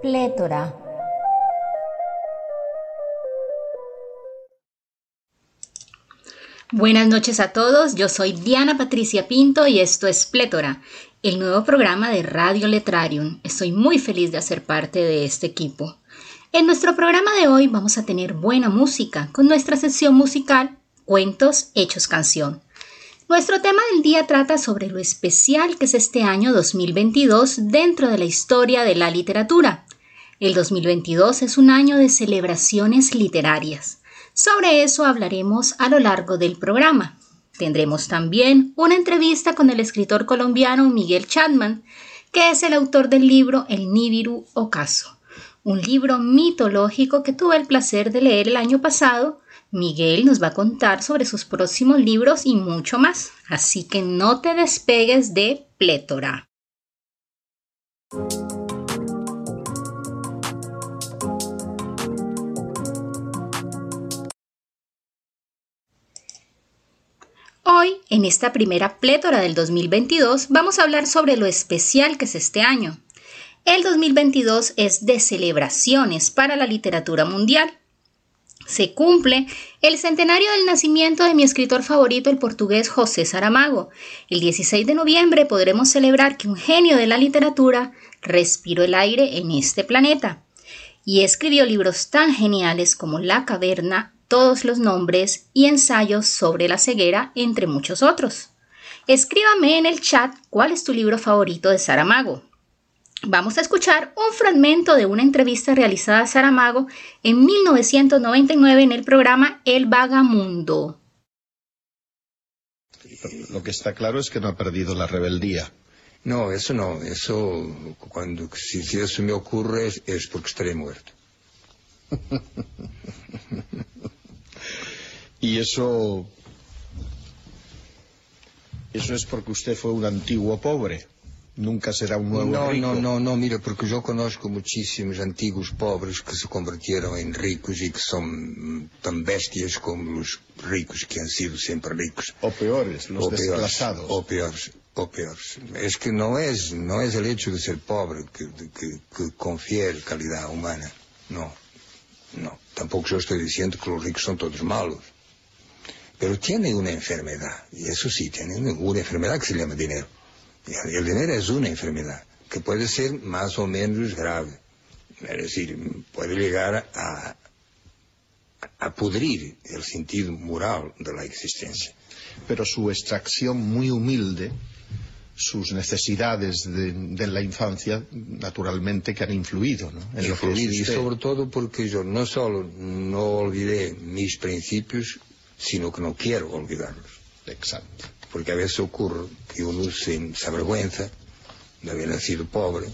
Plétora. Buenas noches a todos, yo soy Diana Patricia Pinto y esto es Plétora, el nuevo programa de Radio Letrarium. Estoy muy feliz de hacer parte de este equipo. En nuestro programa de hoy vamos a tener buena música con nuestra sección musical Cuentos Hechos Canción. Nuestro tema del día trata sobre lo especial que es este año 2022 dentro de la historia de la literatura. El 2022 es un año de celebraciones literarias. Sobre eso hablaremos a lo largo del programa. Tendremos también una entrevista con el escritor colombiano Miguel Chapman, que es el autor del libro El Nibiru Ocaso, un libro mitológico que tuve el placer de leer el año pasado. Miguel nos va a contar sobre sus próximos libros y mucho más, así que no te despegues de Plétora. Hoy, en esta primera plétora del 2022, vamos a hablar sobre lo especial que es este año. El 2022 es de celebraciones para la literatura mundial. Se cumple el centenario del nacimiento de mi escritor favorito, el portugués José Saramago. El 16 de noviembre podremos celebrar que un genio de la literatura respiró el aire en este planeta y escribió libros tan geniales como La caverna todos los nombres y ensayos sobre la ceguera, entre muchos otros. Escríbame en el chat cuál es tu libro favorito de Saramago. Vamos a escuchar un fragmento de una entrevista realizada a Saramago en 1999 en el programa El Vagamundo. Lo que está claro es que no ha perdido la rebeldía. No, eso no. Eso, cuando si, eso me ocurre es, es porque estaré muerto. Y eso... Eso es porque usted fue un antiguo pobre. Nunca será un nuevo no, rico. No, no, no, mira, porque yo conozco muchísimos antiguos pobres que se convirtieron en ricos y que son tan bestias como los ricos que han sido siempre ricos. O peores, los o desplazados. Peores, o peores, o peores. Es que no es, no es el hecho de ser pobre que, que, que confiere calidad humana. No, no. Tampoco yo estoy diciendo que los ricos son todos malos pero tiene una enfermedad, y eso sí, tiene una enfermedad que se llama dinero. Y el dinero es una enfermedad, que puede ser más o menos grave. Es decir, puede llegar a, a pudrir el sentido moral de la existencia. Pero su extracción muy humilde, sus necesidades de, de la infancia, naturalmente que han influido, ¿no? En influido, y sobre todo porque yo no solo no olvidé mis principios, sino que no quiero olvidarlos. Exacto. Porque a veces ocurre que uno se, se avergüenza de haber nacido pobre,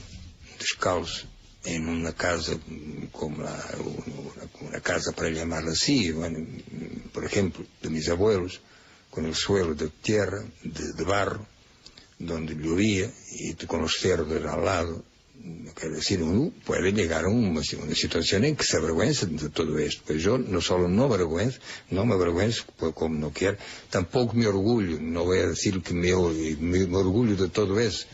descalzo, en una casa como la, una, una, casa para llamarla así, bueno, por ejemplo, de mis abuelos, con el suelo de tierra, de, de barro, donde llovía y con los cerdos al lado, quiero decir, uno puede llegar a una, situación en que se avergüenza de todo esto. Pues yo no solo no me avergüenzo, no me avergüenzo como no quiero, tampoco me orgullo, no voy a decir que me, me, me, de todo eso.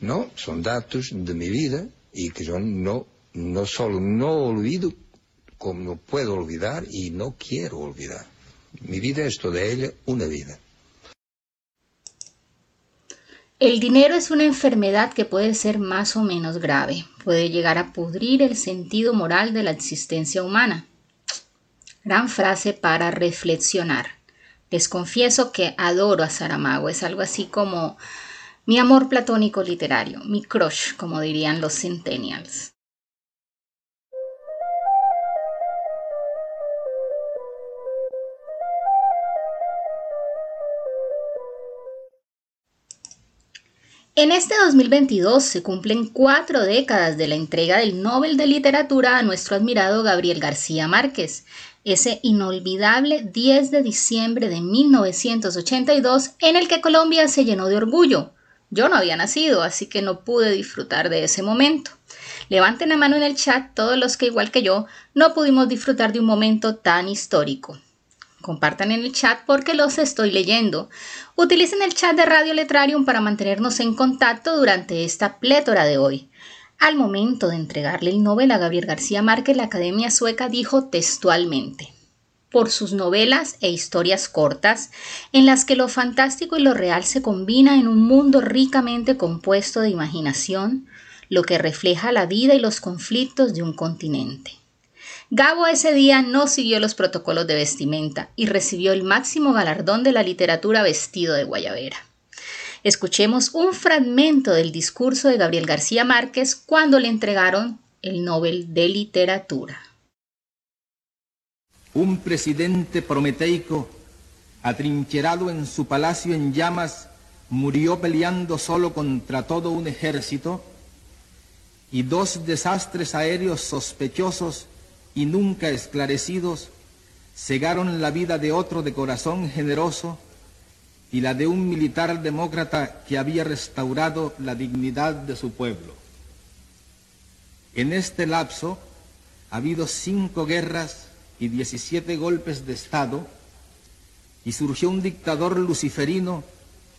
No, son datos de mi vida y que yo no, no solo no olvido, como no puedo olvidar y no quiero olvidar. Mi vida es toda ella una vida. El dinero es una enfermedad que puede ser más o menos grave, puede llegar a pudrir el sentido moral de la existencia humana. Gran frase para reflexionar. Les confieso que adoro a Saramago, es algo así como mi amor platónico literario, mi crush, como dirían los centennials. En este 2022 se cumplen cuatro décadas de la entrega del Nobel de Literatura a nuestro admirado Gabriel García Márquez, ese inolvidable 10 de diciembre de 1982 en el que Colombia se llenó de orgullo. Yo no había nacido, así que no pude disfrutar de ese momento. Levanten la mano en el chat todos los que, igual que yo, no pudimos disfrutar de un momento tan histórico. Compartan en el chat porque los estoy leyendo. Utilicen el chat de Radio Letrarium para mantenernos en contacto durante esta plétora de hoy. Al momento de entregarle el Nobel a Gabriel García Márquez, la Academia Sueca dijo textualmente, por sus novelas e historias cortas, en las que lo fantástico y lo real se combina en un mundo ricamente compuesto de imaginación, lo que refleja la vida y los conflictos de un continente. Gabo ese día no siguió los protocolos de vestimenta y recibió el máximo galardón de la literatura vestido de guayabera. Escuchemos un fragmento del discurso de Gabriel García Márquez cuando le entregaron el Nobel de Literatura. Un presidente prometeico, atrincherado en su palacio en llamas, murió peleando solo contra todo un ejército y dos desastres aéreos sospechosos y nunca esclarecidos cegaron la vida de otro de corazón generoso y la de un militar demócrata que había restaurado la dignidad de su pueblo. En este lapso ha habido cinco guerras y diecisiete golpes de Estado y surgió un dictador luciferino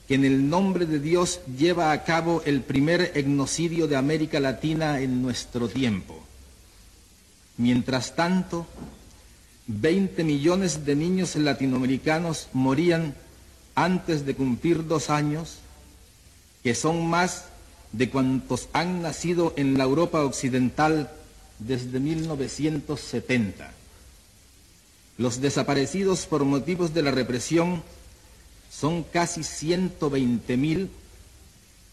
que en el nombre de Dios lleva a cabo el primer etnocidio de América Latina en nuestro tiempo. Mientras tanto, 20 millones de niños latinoamericanos morían antes de cumplir dos años, que son más de cuantos han nacido en la Europa occidental desde 1970. Los desaparecidos por motivos de la represión son casi 120 mil,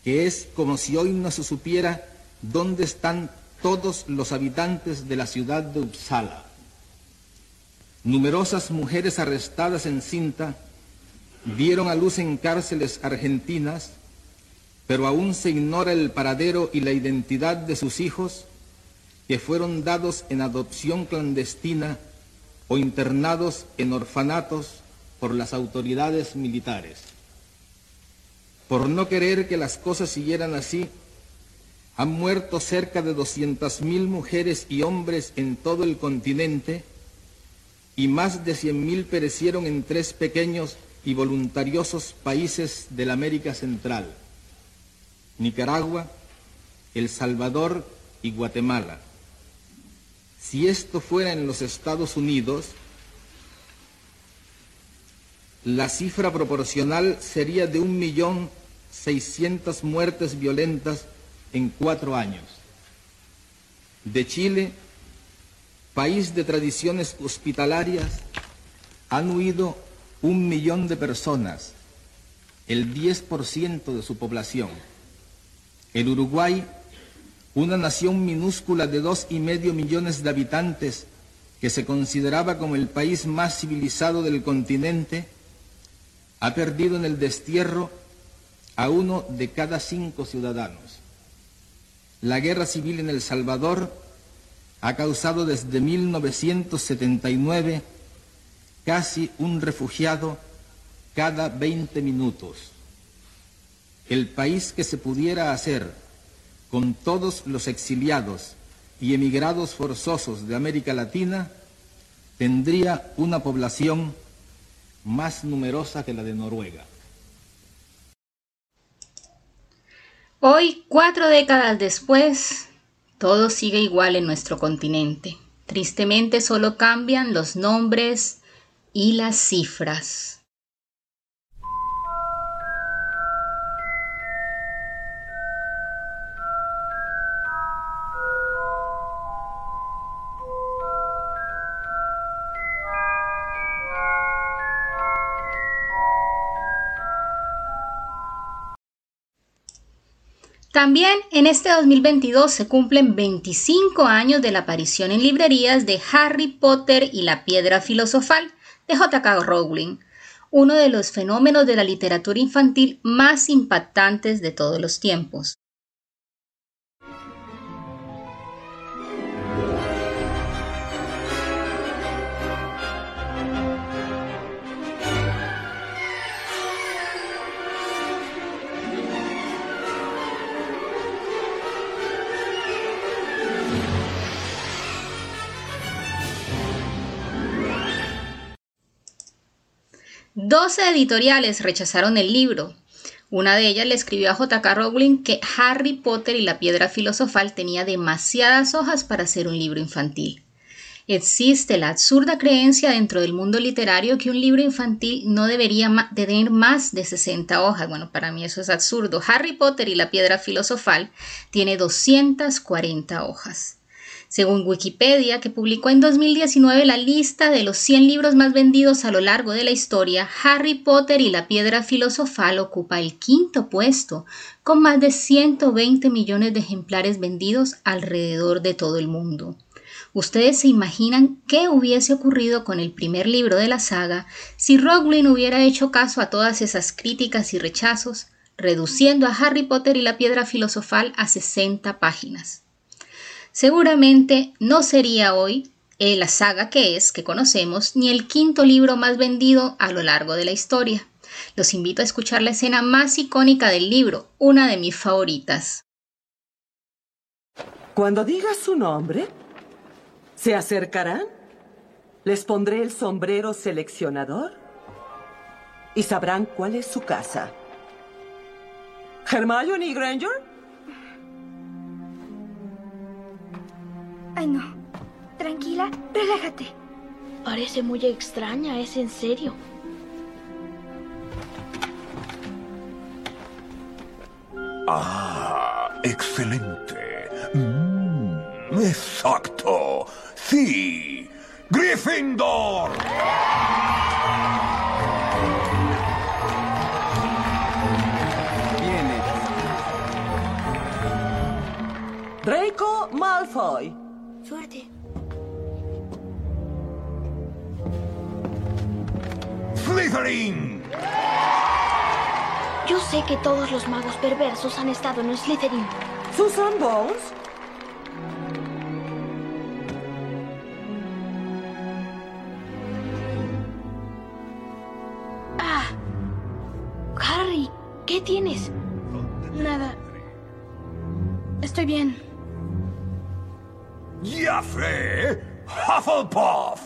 que es como si hoy no se supiera dónde están todos los habitantes de la ciudad de Uppsala. Numerosas mujeres arrestadas en cinta dieron a luz en cárceles argentinas, pero aún se ignora el paradero y la identidad de sus hijos que fueron dados en adopción clandestina o internados en orfanatos por las autoridades militares. Por no querer que las cosas siguieran así, han muerto cerca de 200.000 mujeres y hombres en todo el continente y más de 100.000 perecieron en tres pequeños y voluntariosos países de la América Central, Nicaragua, El Salvador y Guatemala. Si esto fuera en los Estados Unidos, la cifra proporcional sería de un millón seiscientas muertes violentas en cuatro años. De Chile, país de tradiciones hospitalarias, han huido un millón de personas, el 10% de su población. El Uruguay, una nación minúscula de dos y medio millones de habitantes que se consideraba como el país más civilizado del continente, ha perdido en el destierro a uno de cada cinco ciudadanos. La guerra civil en El Salvador ha causado desde 1979 casi un refugiado cada 20 minutos. El país que se pudiera hacer con todos los exiliados y emigrados forzosos de América Latina tendría una población más numerosa que la de Noruega. Hoy, cuatro décadas después, todo sigue igual en nuestro continente. Tristemente solo cambian los nombres y las cifras. También en este 2022 se cumplen 25 años de la aparición en librerías de Harry Potter y la Piedra Filosofal de J.K. Rowling, uno de los fenómenos de la literatura infantil más impactantes de todos los tiempos. Doce editoriales rechazaron el libro. Una de ellas le escribió a J.K. Rowling que Harry Potter y la piedra filosofal tenía demasiadas hojas para ser un libro infantil. Existe la absurda creencia dentro del mundo literario que un libro infantil no debería tener más de 60 hojas. Bueno, para mí eso es absurdo. Harry Potter y la piedra filosofal tiene 240 hojas. Según Wikipedia, que publicó en 2019 la lista de los 100 libros más vendidos a lo largo de la historia, Harry Potter y la piedra filosofal ocupa el quinto puesto, con más de 120 millones de ejemplares vendidos alrededor de todo el mundo. ¿Ustedes se imaginan qué hubiese ocurrido con el primer libro de la saga si Rowling hubiera hecho caso a todas esas críticas y rechazos, reduciendo a Harry Potter y la piedra filosofal a 60 páginas? Seguramente no sería hoy eh, la saga que es, que conocemos, ni el quinto libro más vendido a lo largo de la historia. Los invito a escuchar la escena más icónica del libro, una de mis favoritas. Cuando digas su nombre, ¿Se acercarán? Les pondré el sombrero seleccionador y sabrán cuál es su casa. ¿Hermione Granger? Ay, no. Tranquila, relájate. Parece muy extraña, es en serio. Ah, excelente. Mm, exacto. Sí, Gryffindor. Viene. Draco Malfoy. Suerte. Slytherin. Yo sé que todos los magos perversos han estado en Slytherin. Susan Bones. ¡Ah! Harry, ¿qué tienes? Nada. Estoy bien. Hufflepuff.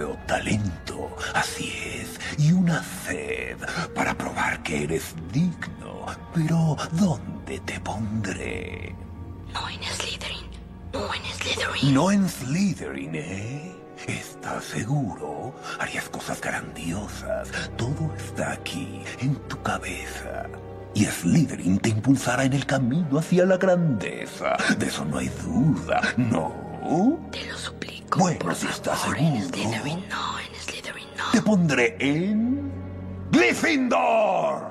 Veo talento. Así es. Y una sed para probar que eres digno. Pero ¿dónde te pondré? No en Slytherin. No en Slytherin. No en Slytherin, ¿eh? ¿Estás seguro? Harías cosas grandiosas. Todo está aquí, en tu cabeza. Y Slytherin te impulsará en el camino hacia la grandeza. De eso no hay duda, ¿no? Te lo. Bueno, si estás En seguro. Slytherin no, en Slytherin no. Te pondré en... Gryffindor.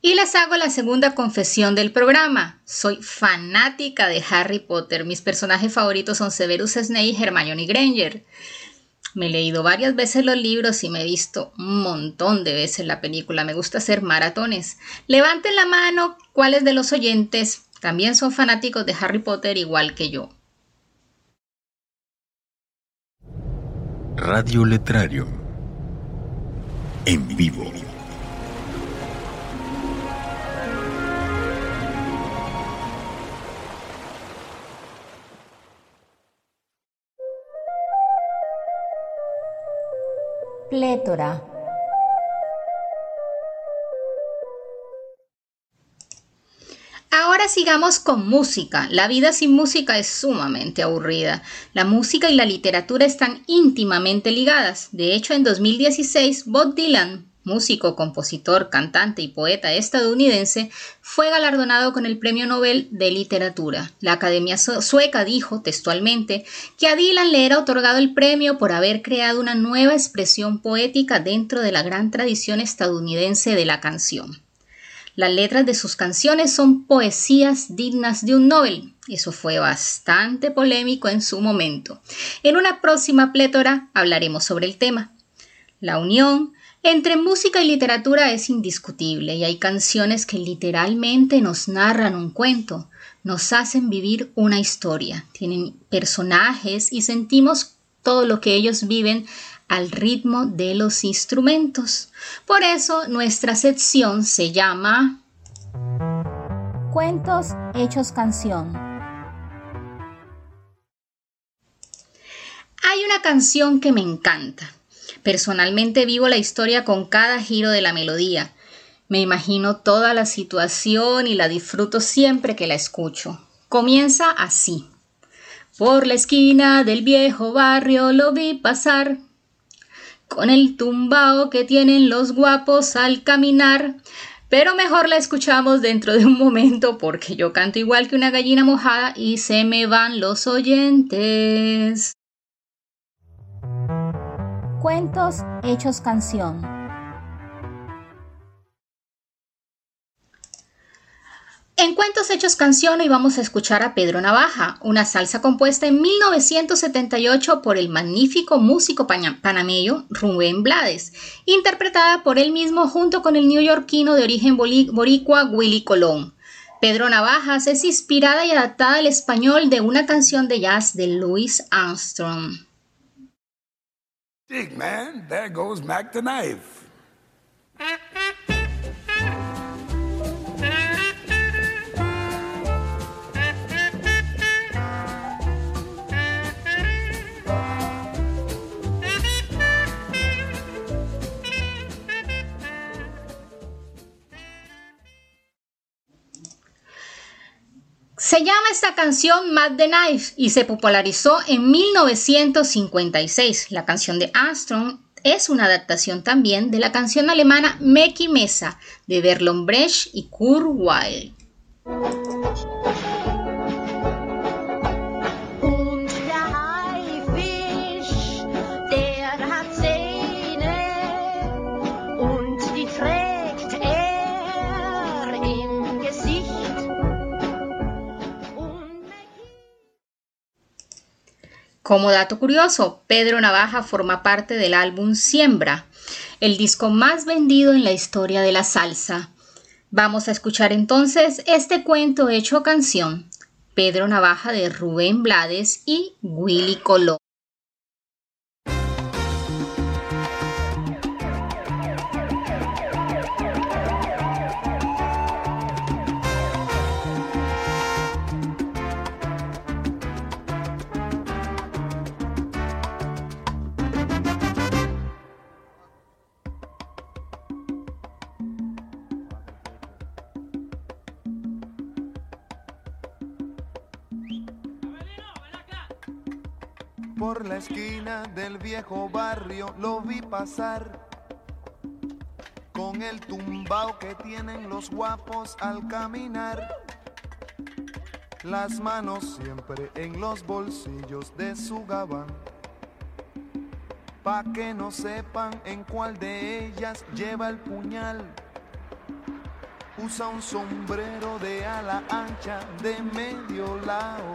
Y les hago la segunda confesión del programa. Soy fanática de Harry Potter. Mis personajes favoritos son Severus Snape y Hermione Granger. Me he leído varias veces los libros y me he visto un montón de veces la película. Me gusta hacer maratones. Levanten la mano cuáles de los oyentes también son fanáticos de Harry Potter igual que yo. Radio Letrario. En vivo. Plétora. Ahora sigamos con música. La vida sin música es sumamente aburrida. La música y la literatura están íntimamente ligadas. De hecho, en 2016, Bob Dylan, músico, compositor, cantante y poeta estadounidense, fue galardonado con el Premio Nobel de Literatura. La Academia Sueca dijo textualmente que a Dylan le era otorgado el premio por haber creado una nueva expresión poética dentro de la gran tradición estadounidense de la canción. Las letras de sus canciones son poesías dignas de un Nobel. Eso fue bastante polémico en su momento. En una próxima plétora hablaremos sobre el tema. La unión entre música y literatura es indiscutible y hay canciones que literalmente nos narran un cuento, nos hacen vivir una historia, tienen personajes y sentimos todo lo que ellos viven al ritmo de los instrumentos. Por eso nuestra sección se llama Cuentos hechos canción. Hay una canción que me encanta. Personalmente vivo la historia con cada giro de la melodía. Me imagino toda la situación y la disfruto siempre que la escucho. Comienza así. Por la esquina del viejo barrio lo vi pasar con el tumbao que tienen los guapos al caminar. Pero mejor la escuchamos dentro de un momento porque yo canto igual que una gallina mojada y se me van los oyentes. Cuentos hechos canción. En Cuentos Hechos Canción hoy vamos a escuchar a Pedro Navaja, una salsa compuesta en 1978 por el magnífico músico panameño Rubén Blades, interpretada por él mismo junto con el neoyorquino de origen boricua Willy Colón. Pedro Navajas es inspirada y adaptada al español de una canción de jazz de Louis Armstrong. Man, there goes Mac the Knife. Se llama esta canción Mad the Knife y se popularizó en 1956. La canción de Armstrong es una adaptación también de la canción alemana Meki Mesa de Berlon Brecht y Kurt. Como dato curioso, Pedro Navaja forma parte del álbum Siembra, el disco más vendido en la historia de la salsa. Vamos a escuchar entonces este cuento hecho canción, Pedro Navaja de Rubén Blades y Willy Colón. La esquina del viejo barrio lo vi pasar con el tumbao que tienen los guapos al caminar. Las manos siempre en los bolsillos de su gabán. Pa' que no sepan en cuál de ellas lleva el puñal. Usa un sombrero de ala ancha de medio lado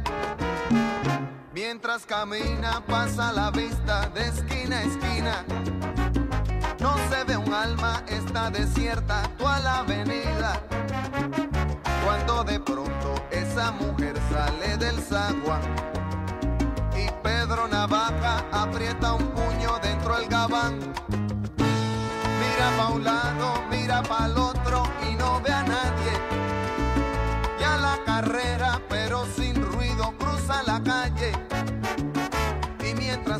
Mientras camina pasa la vista de esquina a esquina. No se ve un alma, está desierta toda la avenida. Cuando de pronto esa mujer sale del zaguán y Pedro Navaja aprieta un puño dentro del gabán. Mira pa' un lado, mira pa' otro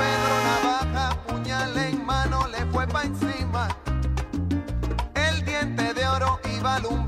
Pedro Navaja, puñal en mano, le fue pa' encima. El diente de oro iba alumbrando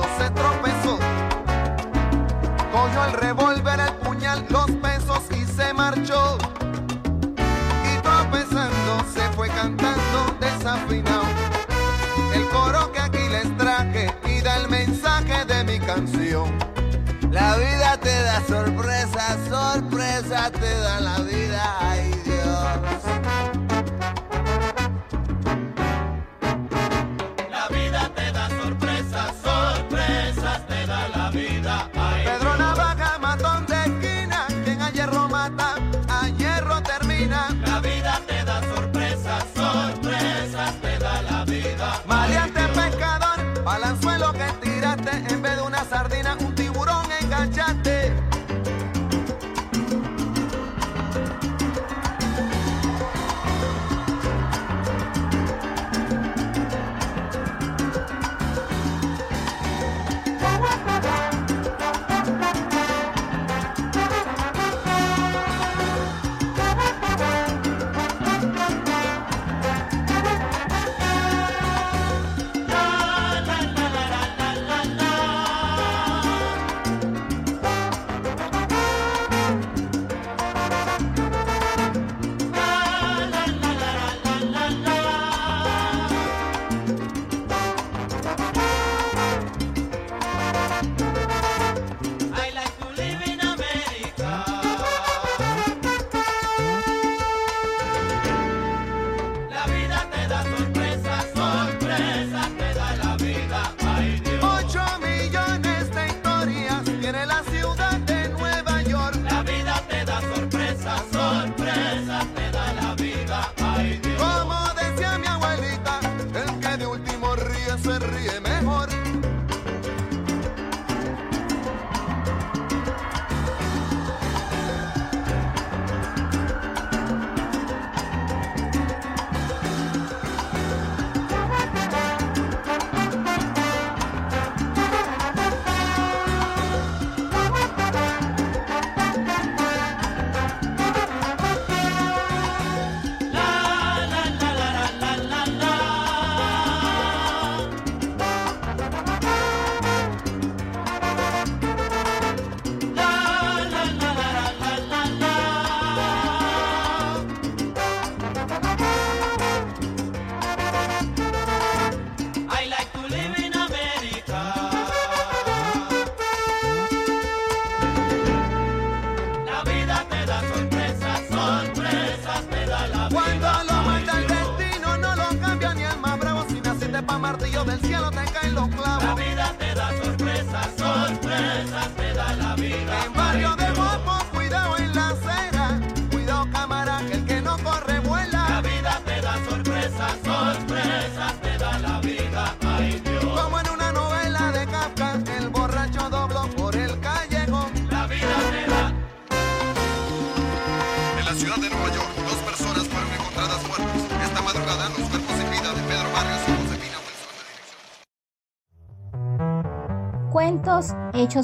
desafinado. El coro que aquí les traje y da el mensaje de mi canción. La vida te da sorpresa, sorpresa te da la vida, ay sardina, un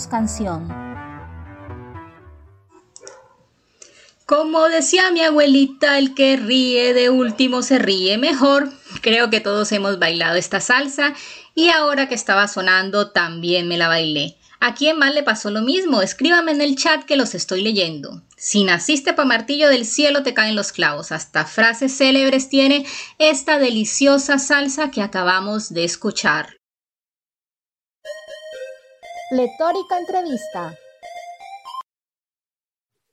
canción. Como decía mi abuelita, el que ríe de último se ríe mejor. Creo que todos hemos bailado esta salsa y ahora que estaba sonando también me la bailé. ¿A quién más le pasó lo mismo? Escríbame en el chat que los estoy leyendo. Si naciste pa' martillo del cielo te caen los clavos. Hasta frases célebres tiene esta deliciosa salsa que acabamos de escuchar. Letórica entrevista.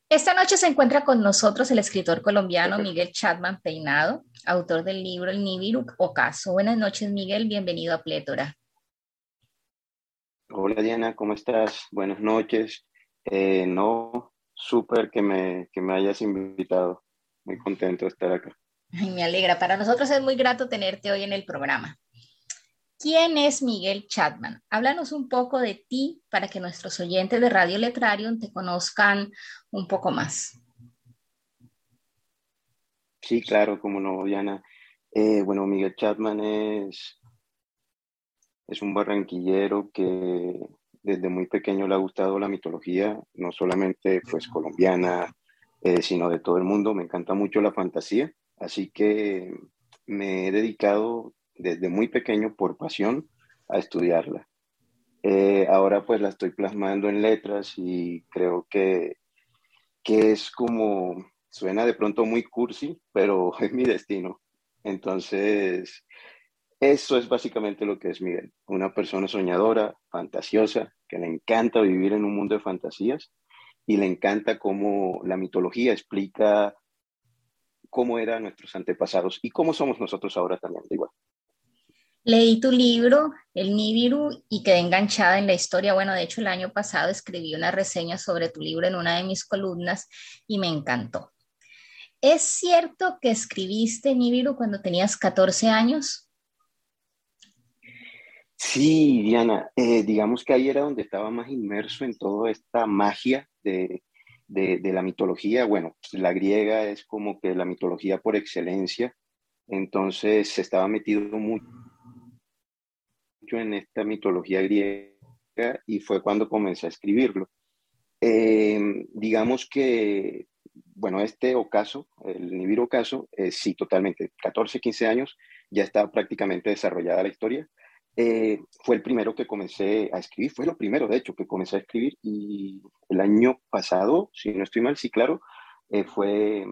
Esta noche se encuentra con nosotros el escritor colombiano Miguel Chapman Peinado, autor del libro El Nibiru Ocaso. Buenas noches, Miguel, bienvenido a Plétora. Hola Diana, ¿cómo estás? Buenas noches. Eh, no, súper que me, que me hayas invitado. Muy contento de estar acá. me alegra. Para nosotros es muy grato tenerte hoy en el programa. ¿Quién es Miguel Chapman? Háblanos un poco de ti para que nuestros oyentes de Radio Letrarium te conozcan un poco más. Sí, claro, como no, Diana. Eh, bueno, Miguel Chapman es, es un barranquillero que desde muy pequeño le ha gustado la mitología, no solamente pues colombiana, eh, sino de todo el mundo. Me encanta mucho la fantasía, así que me he dedicado desde muy pequeño por pasión a estudiarla. Eh, ahora pues la estoy plasmando en letras y creo que, que es como, suena de pronto muy cursi, pero es mi destino. Entonces, eso es básicamente lo que es Miguel, una persona soñadora, fantasiosa, que le encanta vivir en un mundo de fantasías y le encanta cómo la mitología explica cómo eran nuestros antepasados y cómo somos nosotros ahora también, igual. Leí tu libro, El Nibiru, y quedé enganchada en la historia. Bueno, de hecho, el año pasado escribí una reseña sobre tu libro en una de mis columnas y me encantó. ¿Es cierto que escribiste Nibiru cuando tenías 14 años? Sí, Diana, eh, digamos que ahí era donde estaba más inmerso en toda esta magia de, de la mitología. Bueno, la griega es como que la mitología por excelencia, entonces estaba metido mucho en esta mitología griega y fue cuando comencé a escribirlo. Eh, digamos que, bueno, este ocaso, el Nibiru ocaso, eh, sí, totalmente, 14, 15 años, ya está prácticamente desarrollada la historia. Eh, fue el primero que comencé a escribir, fue lo primero, de hecho, que comencé a escribir y el año pasado, si no estoy mal, sí, claro, fue,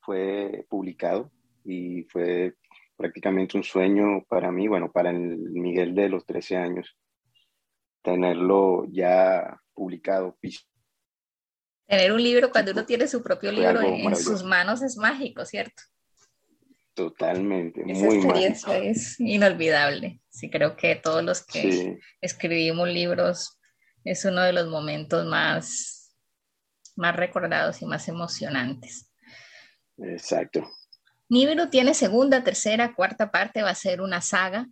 fue publicado y fue prácticamente un sueño para mí, bueno, para el Miguel de los 13 años, tenerlo ya publicado. Tener un libro cuando uno tiene su propio libro en, sus manos es mágico, ¿cierto? Totalmente, Esa muy experiencia es inolvidable. Sí, creo que todos los que escribimos libros es uno de los momentos más, más recordados y más emocionantes. Exacto. Nibiru tiene segunda, tercera, cuarta parte, va a ser una saga.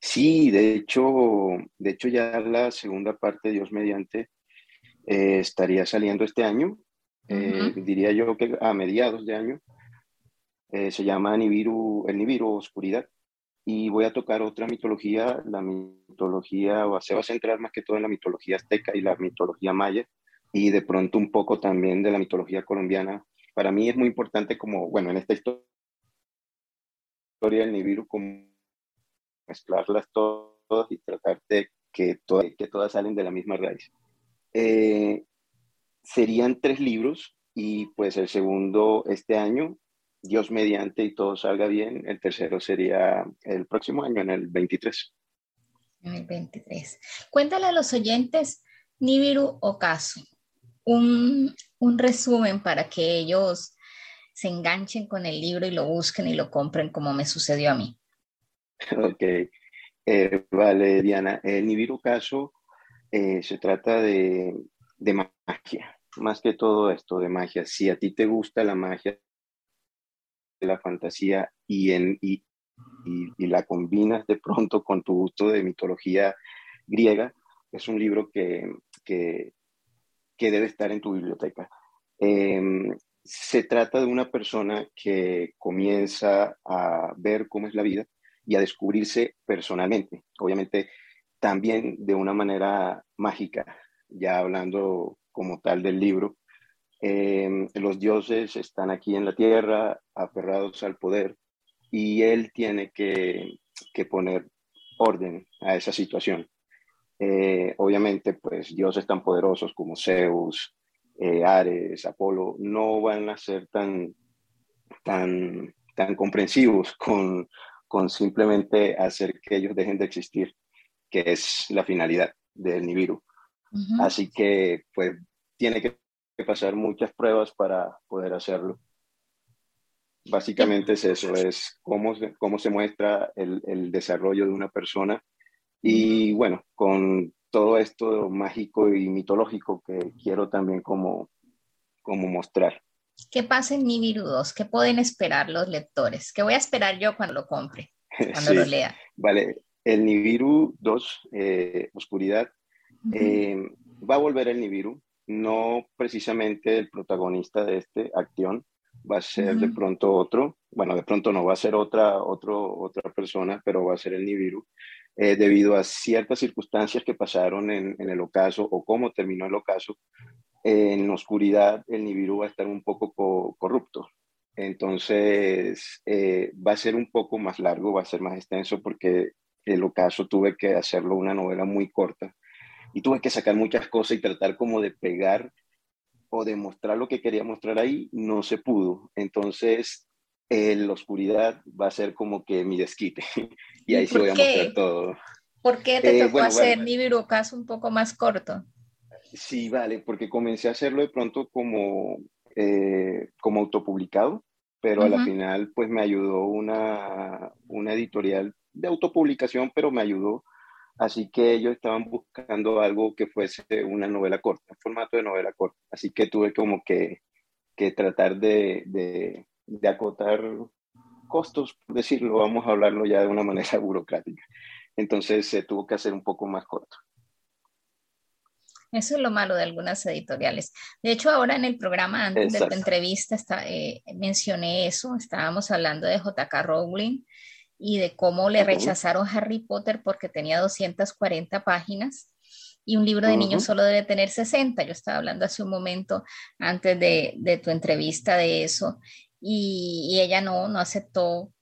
Sí, de hecho, de hecho ya la segunda parte, Dios mediante, eh, estaría saliendo este año. Eh, diría yo que a mediados de año. Eh, se llama Nibiru, el Nibiru Oscuridad. Y voy a tocar otra mitología, la mitología, se va a centrar más que todo en la mitología azteca y la mitología maya, y de pronto un poco también de la mitología colombiana para mí es muy importante como, bueno, en esta historia del Nibiru, como mezclarlas todas y tratar de que, todas salen de la misma raíz. Eh, serían tres libros y pues el segundo este año, Dios mediante y todo salga bien, el tercero sería el próximo año, en el 23. En el 23. Cuéntale a los oyentes Nibiru Ocaso, un, un resumen para que ellos se enganchen con el libro y lo busquen y lo compren como me sucedió a mí. Ok, eh, vale, Diana. El Nibiru Caso eh, se trata de, de, magia, más que todo esto de magia. Si a ti te gusta la magia, la fantasía y, en, y, y, la combinas de pronto con tu gusto de mitología griega, es un libro que, que, que debe estar en tu biblioteca. Em, se trata de una persona que comienza a ver cómo es la vida y a descubrirse personalmente. Obviamente, también de una manera mágica, ya hablando como tal del libro. Eh, los dioses están aquí en la tierra, aferrados al poder, y él tiene que, que poner orden a esa situación. Eh, obviamente, pues dioses tan poderosos como Zeus, eh, Ares, Apolo, no van a ser tan, tan, tan comprensivos con, con simplemente hacer que ellos dejen de existir, que es la finalidad del Nibiru. Así que, pues, tiene que pasar muchas pruebas para poder hacerlo. Básicamente es eso, es cómo, cómo se muestra el, el desarrollo de una persona y bueno, con todo esto mágico y mitológico que quiero también como, como mostrar. ¿Qué pasa en Nibiru 2? ¿Qué pueden esperar los lectores? ¿Qué voy a esperar yo cuando lo compre, cuando lo lea? Vale, el Nibiru 2, eh, Oscuridad, eh, va a volver el Nibiru, no precisamente el protagonista de este acción, va a ser de pronto otro, bueno, de pronto no va a ser otra, otro, otra persona, pero va a ser el Nibiru. Eh, debido a ciertas circunstancias que pasaron en, el ocaso o cómo terminó el ocaso, en oscuridad el Nibiru va a estar un poco corrupto. Entonces eh, va a ser un poco más largo, va a ser más extenso porque el ocaso tuve que hacerlo una novela muy corta y tuve que sacar muchas cosas y tratar como de pegar o de mostrar lo que quería mostrar ahí, no se pudo. Entonces la oscuridad va a ser como que mi desquite. y ahí sí voy a mostrar todo. ¿Por qué te eh, tocó hacer Nibiru caso un poco más corto? Sí, vale, porque comencé a hacerlo de pronto como, eh, como autopublicado, pero a la final pues me ayudó una, una editorial de autopublicación, pero me ayudó. Así que ellos estaban buscando algo que fuese una novela corta, un formato de novela corta. Así que tuve como que, que tratar de, de acotar costos, por decirlo, vamos a hablarlo ya de una manera burocrática. Entonces se tuvo que hacer un poco más corto. Eso es lo malo de algunas editoriales. De hecho, ahora en el programa antes de la entrevista está, eh, mencioné eso, estábamos hablando de JK Rowling y de cómo le rechazaron Harry Potter porque tenía 240 páginas y un libro de niños solo debe tener 60. Yo estaba hablando hace un momento antes de, de tu entrevista de eso y, ella no, no aceptó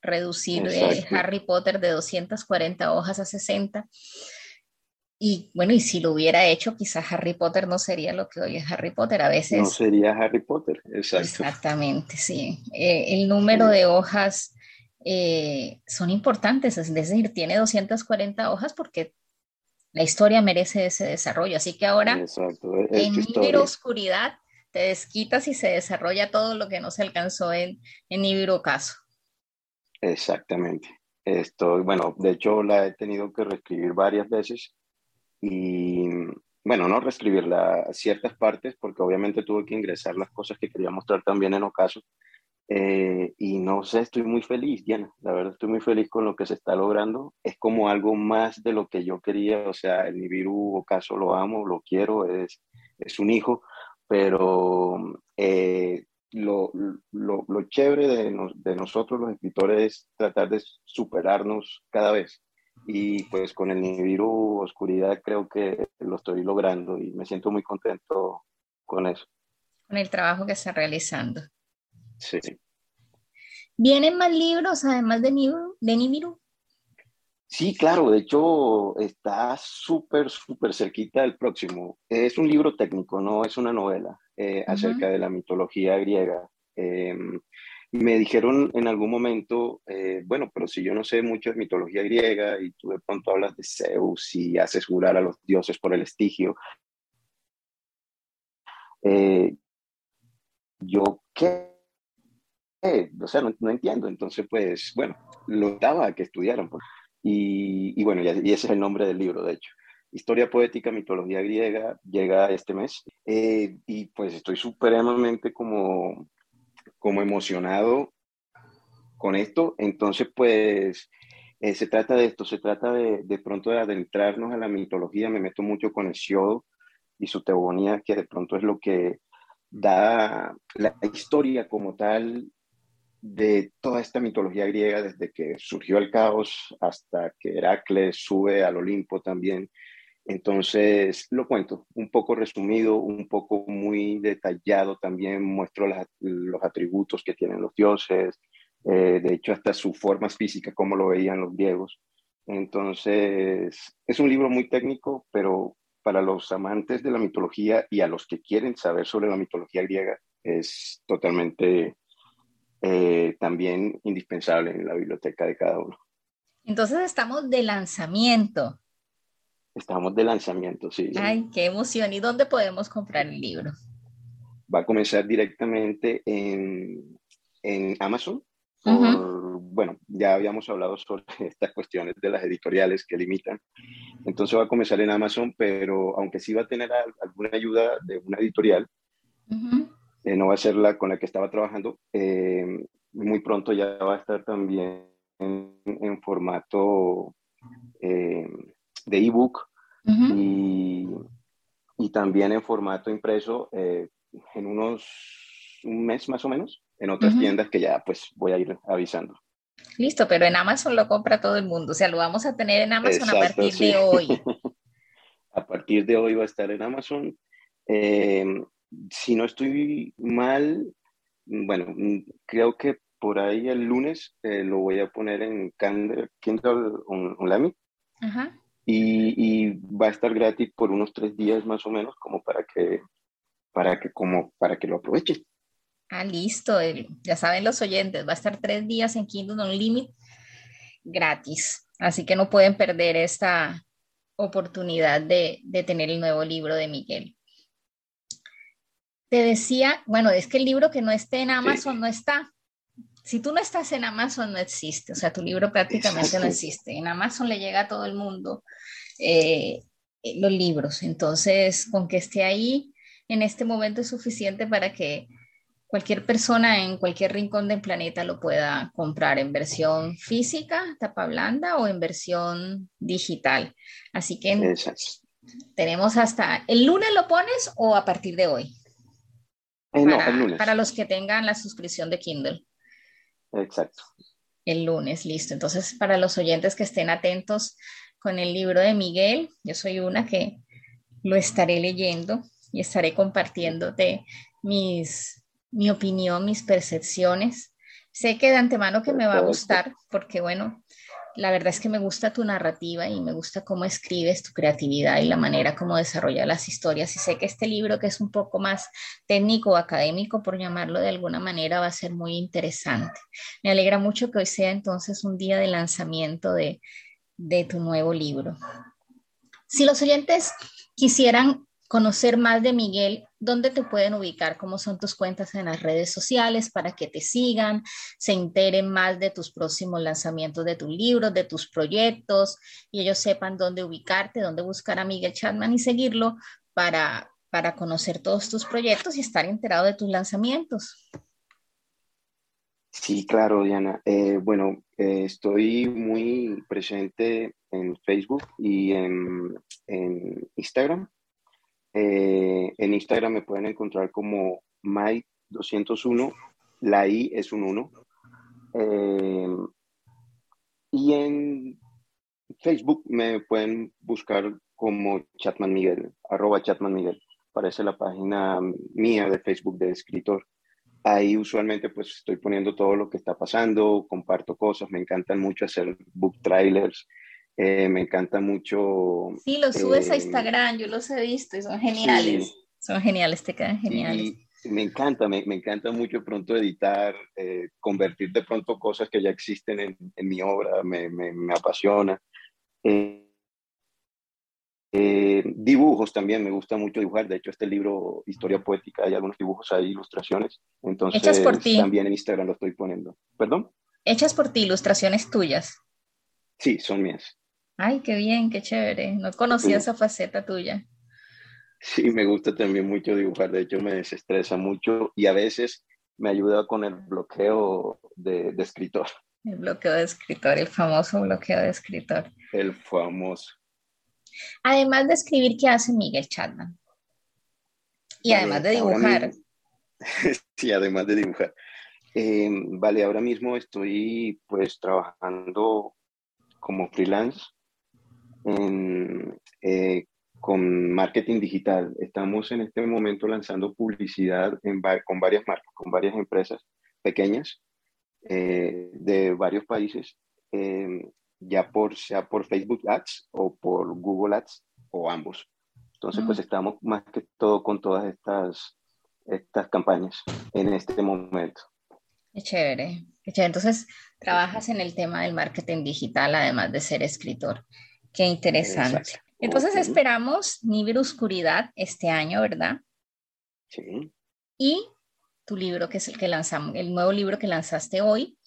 reducir Harry Potter de 240 hojas a 60. Y bueno, y si lo hubiera hecho, quizás Harry Potter no sería lo que hoy es Harry Potter. A veces. No sería Harry Potter, exacto. Exactamente, sí. Eh, el número de hojas eh, son importantes, es decir, tiene 240 hojas porque la historia merece ese desarrollo. Así que ahora, exacto. en número oscuridad, te desquitas y se desarrolla todo lo que no se alcanzó en, en Nibiru Caso. Exactamente. Esto, bueno, de hecho la he tenido que reescribir varias veces y, bueno, no reescribirla ciertas partes porque obviamente tuve que ingresar las cosas que quería mostrar también en Ocaso. Eh, y no sé, estoy muy feliz, Diana. La verdad, estoy muy feliz con lo que se está logrando. Es como algo más de lo que yo quería. O sea, el Nibiru Ocaso lo amo, lo quiero, es, es un hijo pero eh, lo, lo, lo, chévere de, de, nosotros los escritores es tratar de superarnos cada vez. Y pues con el Nibiru Oscuridad creo que lo estoy logrando y me siento muy contento con eso. Con el trabajo que está realizando. Sí. ¿Vienen más libros además de Nibiru? De Nibiru? Sí, claro, de hecho está súper, súper cerquita del próximo. Es un libro técnico, no es una novela eh, acerca de la mitología griega. Em, me dijeron en algún momento, eh, bueno, pero si yo no sé mucho de mitología griega y tú de pronto hablas de Zeus y haces jurar a los dioses por el estigio, eh, yo qué, o sea, no, entiendo. Entonces, pues, bueno, lo daba a que estudiaran. Pues. Y, bueno, y, ese es el nombre del libro, de hecho. Historia poética, mitología griega, llega este mes. Eh, y pues estoy supremamente como, como emocionado con esto. Entonces, pues eh, se trata de esto, se trata de, de pronto de adentrarnos a la mitología. Me meto mucho con el Siodo y su teogonía, que de pronto es lo que da la historia como tal de toda esta mitología griega, desde que surgió el caos hasta que Heracles sube al Olimpo también. Entonces, lo cuento un poco resumido, un poco muy detallado también, muestro los atributos que tienen los dioses, eh, de hecho hasta su forma física, como lo veían los griegos. Entonces, es un libro muy técnico, pero para los amantes de la mitología y a los que quieren saber sobre la mitología griega, es totalmente eh, también indispensable en la biblioteca de cada uno. Entonces estamos de lanzamiento. Estamos de lanzamiento, sí. Ay, qué emoción. ¿Y dónde podemos comprar el libro? Va a comenzar directamente en, en Amazon. Bueno, ya habíamos hablado sobre estas cuestiones de las editoriales que limitan. Entonces va a comenzar en Amazon, pero aunque sí va a tener alguna ayuda de una editorial, eh, no va a ser la con la que estaba trabajando, eh, muy pronto ya va a estar también en, formato eh, de ebook y, y, también en formato impreso en unos un mes más o menos en otras tiendas que ya pues voy a ir avisando. Listo, pero en Amazon lo compra todo el mundo, o sea, lo vamos a tener en Amazon a partir de hoy. a partir de hoy va a estar en Amazon. Eh, si no estoy mal, bueno, creo que por ahí el lunes eh, lo voy a poner en Kindle Unlimited. Ajá. Y, y, va a estar gratis por unos tres días más o menos, como para que, para que, como para que lo aprovechen. Ah, listo. ya saben los oyentes, va a estar tres días en Kindle Unlimited gratis. Así que no pueden perder esta oportunidad de, de tener el nuevo libro de Miguel. Te decía, bueno, es que el libro que no esté en Amazon no está. Si tú no estás en Amazon, no existe. O sea, tu libro prácticamente no existe. En Amazon le llega a todo el mundo eh, los libros. Entonces, con que esté ahí en este momento es suficiente para que cualquier persona en cualquier rincón del planeta lo pueda comprar en versión física, tapa blanda o en versión digital. Así que tenemos hasta el lunes lo pones o a partir de hoy. Eh, para, no, el lunes. Para los que tengan la suscripción de Kindle. Exacto. El lunes, listo. Entonces, para los oyentes que estén atentos con el libro de Miguel, yo soy una que lo estaré leyendo y estaré compartiéndote mis mi opinión, mis percepciones. Sé que de antemano que me va a gustar porque, bueno, la verdad es que me gusta tu narrativa y me gusta cómo escribes, tu creatividad y la manera como desarrolla las historias. Y sé que este libro, que es un poco más técnico o académico, por llamarlo de alguna manera, va a ser muy interesante. Me alegra mucho que hoy sea entonces un día de lanzamiento de, de tu nuevo libro. Si los oyentes quisieran conocer más de Miguel, ¿dónde te pueden ubicar? ¿Cómo son tus cuentas en las redes sociales para que te sigan, se enteren más de tus próximos lanzamientos de tus libros, de tus proyectos y ellos sepan dónde ubicarte, dónde buscar a Miguel Chatman y seguirlo para, para conocer todos tus proyectos y estar enterado de tus lanzamientos? Sí, claro, Diana. Eh, bueno, eh, estoy muy presente en Facebook y en, en Instagram eh, en Instagram me pueden encontrar como Mai201, la I es un 1. Eh, y en Facebook me pueden buscar como Chatman Miguel, arroba Chatman Miguel. Parece la página mía de Facebook de escritor. Ahí usualmente pues estoy poniendo todo lo que está pasando, comparto cosas, me encantan mucho hacer book trailers, eh, me encanta mucho. Sí, los subes a eh, Instagram, yo los he visto y son geniales. Son geniales, te quedan geniales. me encanta, me, me, encanta mucho pronto editar, eh, convertir de pronto cosas que ya existen en, en mi obra, me, me, me apasiona. dibujos también, me gusta mucho dibujar. De hecho, este libro, Historia Poética, hay algunos dibujos ahí, ilustraciones. Entonces, Hechas por ti. también en Instagram lo estoy poniendo. ¿Perdón? Hechas por ti, ilustraciones tuyas. Sí, son mías. Ay, qué bien, qué chévere. No conocía esa faceta tuya. Sí, me gusta también mucho dibujar. De hecho, me desestresa mucho y a veces me ayuda con el bloqueo de, escritor. El bloqueo de escritor, el famoso bloqueo de escritor. El famoso. Además de escribir, ¿qué hace Miguel Chapman? Y además de dibujar. sí, además de dibujar. Eh, vale, ahora mismo estoy pues trabajando como freelance eh, con marketing digital. Estamos en este momento lanzando publicidad con varias marcas, con varias empresas pequeñas eh, de varios países, ya por, sea por Facebook Ads o por Google Ads o ambos. Entonces, pues mm. estamos más que todo con todas estas, estas campañas en este momento. Qué chévere, qué chévere. Entonces, trabajas en el tema del marketing digital, además de ser escritor. Qué interesante. Entonces, esperamos Nivel Oscuridad este año, ¿verdad? Sí. Y tu libro, que es el que lanzamos, el nuevo libro que lanzaste hoy.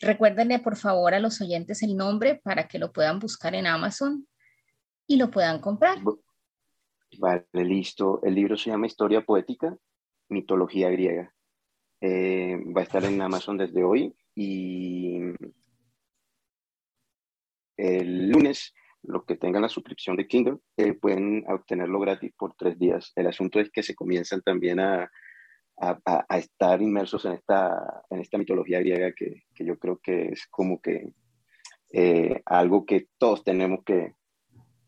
Recuérdenle, por favor, a los oyentes el nombre para que lo puedan buscar en Amazon y lo puedan comprar. Vale, listo. El libro se llama Historia Poética, Mitología Griega. Eh, va a estar en Amazon desde hoy y el lunes los que tengan la suscripción de Kindle eh, pueden obtenerlo gratis por tres días. El asunto es que se comienzan también a, a, estar inmersos en esta, en esta mitología griega que, que yo creo que es como que eh, algo que todos tenemos que,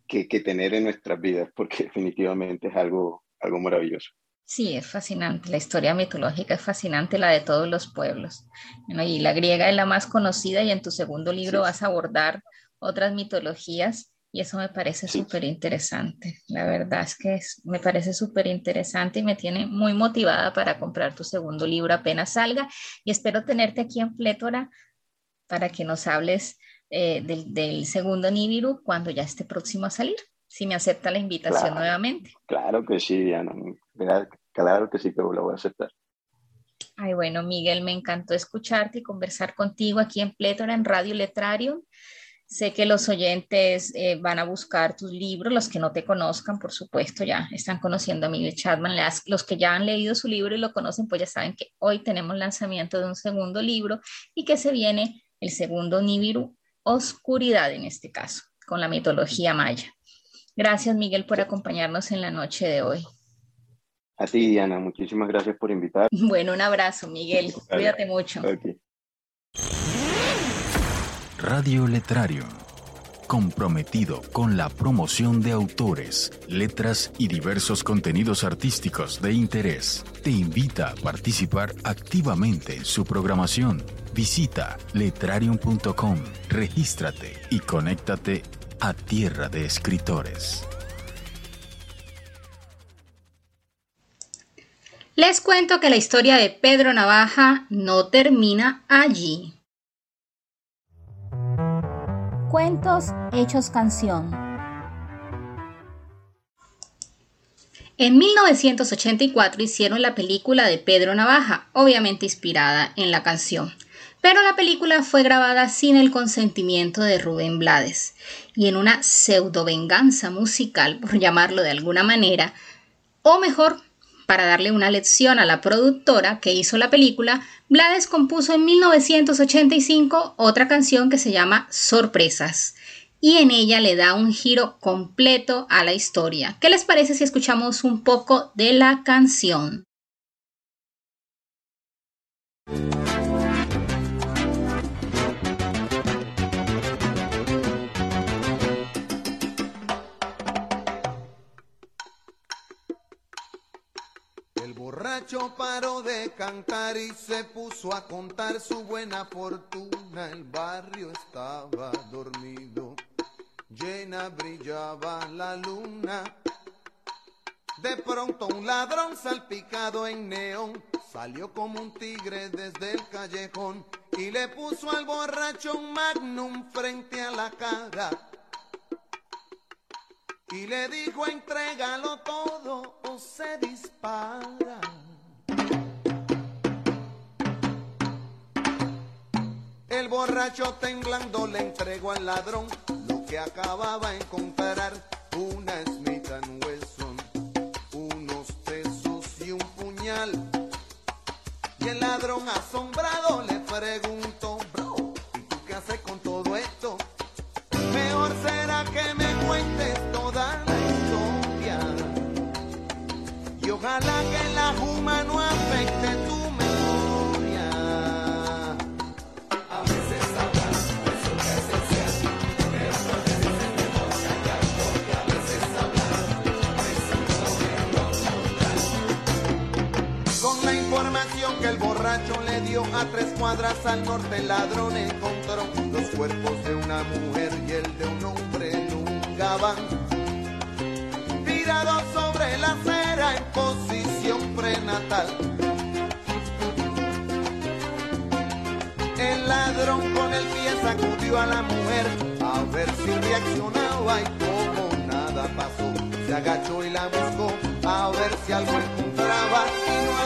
que, que, tener en nuestras vidas porque definitivamente es algo, algo maravilloso. Sí, es fascinante. La historia mitológica es fascinante, la de todos los pueblos. y la griega es la más conocida y en tu segundo libro vas a abordar otras mitologías y eso me parece súper interesante. La verdad es que me parece súper interesante y me tiene muy motivada para comprar tu segundo libro apenas salga y espero tenerte aquí en Plétora para que nos hables eh, del, segundo Nibiru cuando ya esté próximo a salir si me acepta la invitación nuevamente. Claro que sí, Diana. Claro que sí que lo voy a aceptar. Ay, bueno, Miguel, me encantó escucharte y conversar contigo aquí en Plétora, en Radio Letrarium. Sé que los oyentes eh, van a buscar tus libros, los que no te conozcan, por supuesto, ya están conociendo a Miguel Chapman. los que ya han leído su libro y lo conocen, pues ya saben que hoy tenemos lanzamiento de un segundo libro y que se viene el segundo Nibiru, Oscuridad en este caso, con la mitología maya. Gracias, Miguel, por acompañarnos en la noche de hoy. A ti, Diana, muchísimas gracias por invitar. Bueno, un abrazo, Miguel. Cuídate mucho. Radio Letrario, comprometido con la promoción de autores, letras y diversos contenidos artísticos de interés, te invita a participar activamente en su programación. Visita letrarium.com, regístrate y conéctate a Tierra de Escritores. Les cuento que la historia de Pedro Navaja no termina allí. Cuentos hechos canción. En 1984 hicieron la película de Pedro Navaja, obviamente inspirada en la canción. Pero la película fue grabada sin el consentimiento de Rubén Blades y en una pseudo venganza musical, por llamarlo de alguna manera, o mejor, para darle una lección a la productora que hizo la película, Blades compuso en 1985 otra canción que se llama Sorpresas y en ella le da un giro completo a la historia. ¿Qué les parece si escuchamos un poco de la canción? Borracho paró de cantar y se puso a contar su buena fortuna. El barrio estaba dormido, llena brillaba la luna. De pronto un ladrón salpicado en neón salió como un tigre desde el callejón y le puso al borracho un magnum frente a la cara y le dijo entrégalo todo o se dispara. El borracho temblando le entregó al ladrón lo que acababa de encontrar, una Smith Wesson, unos tesos y un puñal. Y el ladrón asombrado le preguntó, bro, ¿y tú qué haces con todo esto? Mejor será que me cuentes Ojalá que la juma no afecte tu memoria. A veces hablar resulta esencial, pero no necesitas memoria y alcohol. A veces hablar resulta no Con la información que el borracho le dio a tres cuadras al norte, el ladrón encontró los cuerpos de una mujer y el de un hombre nunca van. Tirados sobre la acera posición prenatal. El ladrón con el pie sacudió a la mujer a ver si reaccionaba y como nada pasó, se agachó y la buscó a ver si algo encontraba y no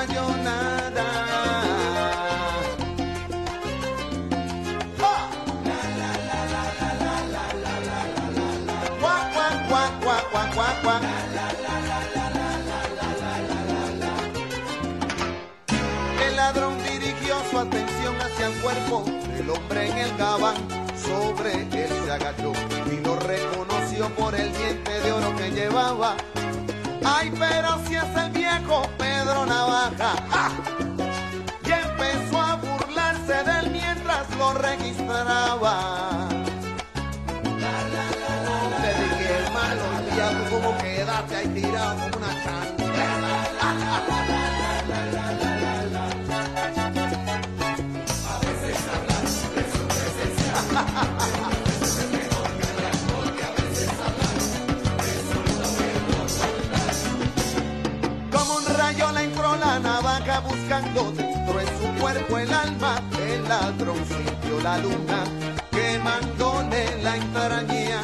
cuerpo del hombre en el gabán. Sobre él se agachó y lo reconoció por el diente de oro que llevaba. Ay, pero si es el viejo Pedro Navaja. ¡Ah! Y empezó a burlarse de él mientras lo registraba. Le dije, hermano, ya tú como quedaste ahí tirado cuerpo el alma. El ladrón sintió la luna quemándole la entraña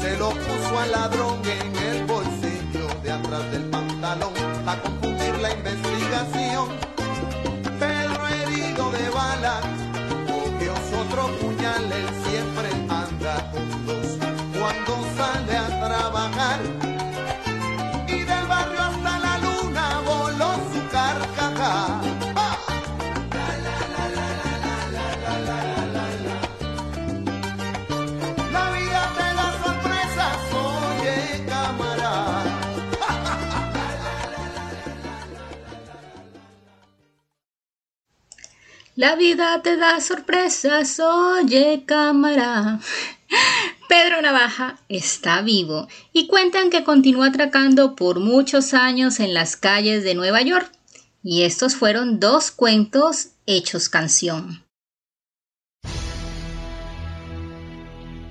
se lo puso al ladrón en el bolsillo de atrás del pantalón para confundir la investigación. La vida te da sorpresas, oye cámara. Pedro Navaja está vivo y cuentan que continuó atracando por muchos años en las calles de Nueva York. Y estos fueron dos cuentos hechos canción.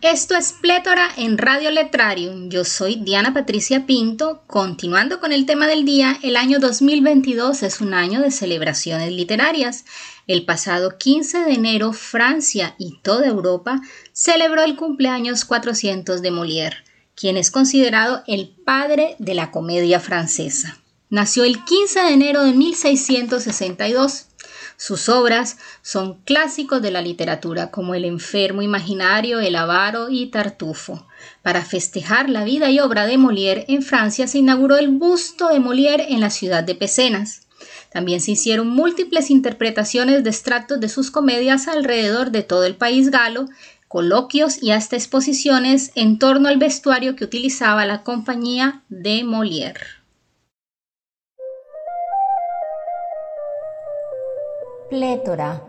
Esto es Plétora en Radio Letrarium. Yo soy Diana Patricia Pinto. Continuando con el tema del día, el año 2022 es un año de celebraciones literarias. El pasado 15 de enero, Francia y toda Europa celebró el cumpleaños 400 de Molière, quien es considerado el padre de la comedia francesa. Nació el 15 de enero de 1662. Sus obras son clásicos de la literatura como El enfermo imaginario, El avaro y Tartufo. Para festejar la vida y obra de Molière en Francia se inauguró el busto de Molière en la ciudad de Pecenas. También se hicieron múltiples interpretaciones de extractos de sus comedias alrededor de todo el país galo, coloquios y hasta exposiciones en torno al vestuario que utilizaba la compañía de Molière. Plétora.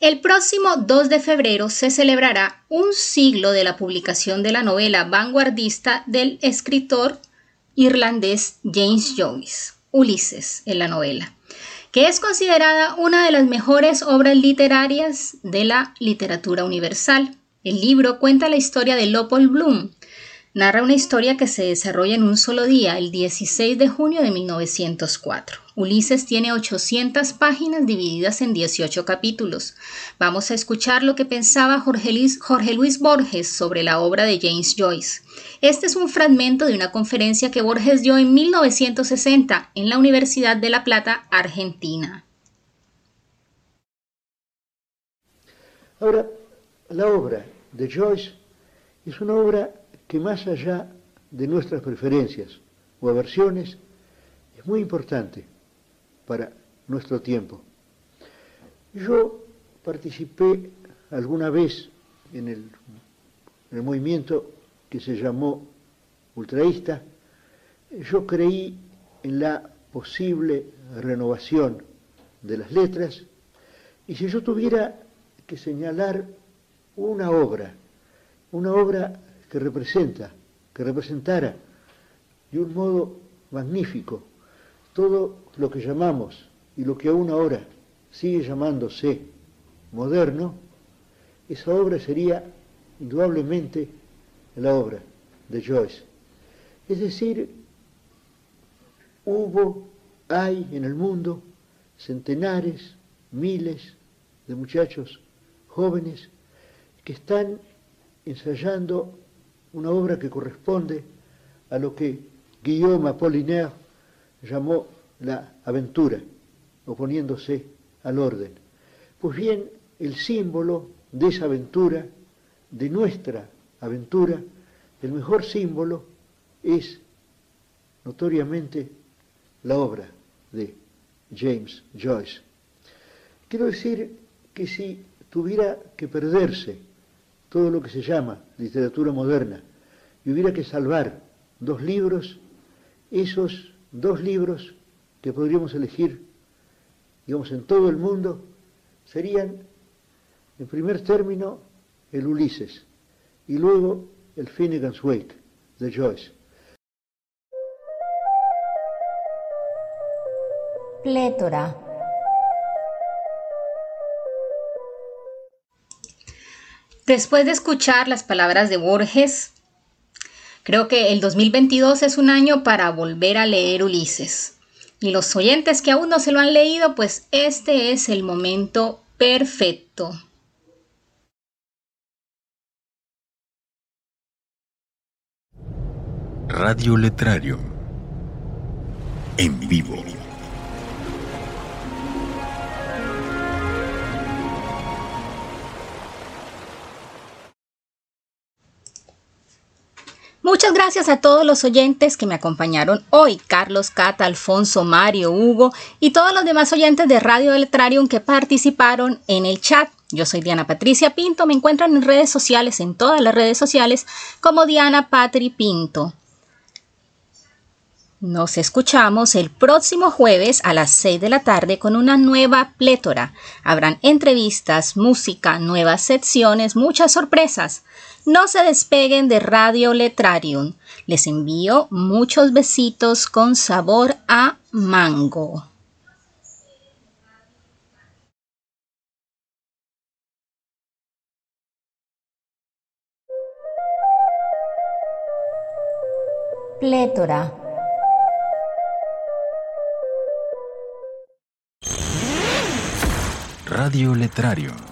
El próximo 2 de febrero se celebrará un siglo de la publicación de la novela vanguardista del escritor irlandés James Joyce, Ulises en la novela, que es considerada una de las mejores obras literarias de la literatura universal. El libro cuenta la historia de Leopold Bloom, narra una historia que se desarrolla en un solo día, el 16 de junio de 1904. Ulises tiene 800 páginas divididas en 18 capítulos. Vamos a escuchar lo que pensaba Jorge Luis, Jorge Luis, Borges sobre la obra de James Joyce. Este es un fragmento de una conferencia que Borges dio en 1960 en la Universidad de La Plata, Argentina. Ahora, la obra de Joyce es una obra que más allá de nuestras preferencias o aversiones, es muy importante para nuestro tiempo. Yo participé alguna vez en el, movimiento que se llamó ultraísta. Yo creí en la posible renovación de las letras y si yo tuviera que señalar una obra, una obra que representa, que representara de un modo magnífico todo lo que llamamos y lo que aún ahora sigue llamándose moderno, esa obra sería indudablemente la obra de Joyce. Es decir, hubo, hay en el mundo centenares, miles de muchachos jóvenes que están ensayando una obra que corresponde a lo que Guillaume Apollinaire llamó la aventura, oponiéndose al orden. Pues bien, el símbolo de esa aventura, de nuestra aventura, el mejor símbolo es notoriamente la obra de James Joyce. Quiero decir que si tuviera que perderse todo lo que se llama literatura moderna y hubiera que salvar dos libros, esos dos libros que podríamos elegir, digamos, en todo el mundo, serían, en primer término, el Ulises y luego el Finnegan's Wake de Joyce. Plétora. Después de escuchar las palabras de Borges, Creo que el 2022 es un año para volver a leer Ulises. Y los oyentes que aún no se lo han leído, pues este es el momento perfecto. Radio Letrario. En vivo. Muchas gracias a todos los oyentes que me acompañaron hoy, Carlos, Cata, Alfonso, Mario, Hugo y todos los demás oyentes de Radio Letrarium que participaron en el chat. Yo soy Diana Patricia Pinto, me encuentran en redes sociales, en todas las redes sociales, como Diana Patri Pinto. Nos escuchamos el próximo jueves a las 6 de la tarde con una nueva plétora. Habrán entrevistas, música, nuevas secciones, muchas sorpresas. No se despeguen de Radio Letrarium. Les envío muchos besitos con sabor a mango. Plétora. Radio Letrario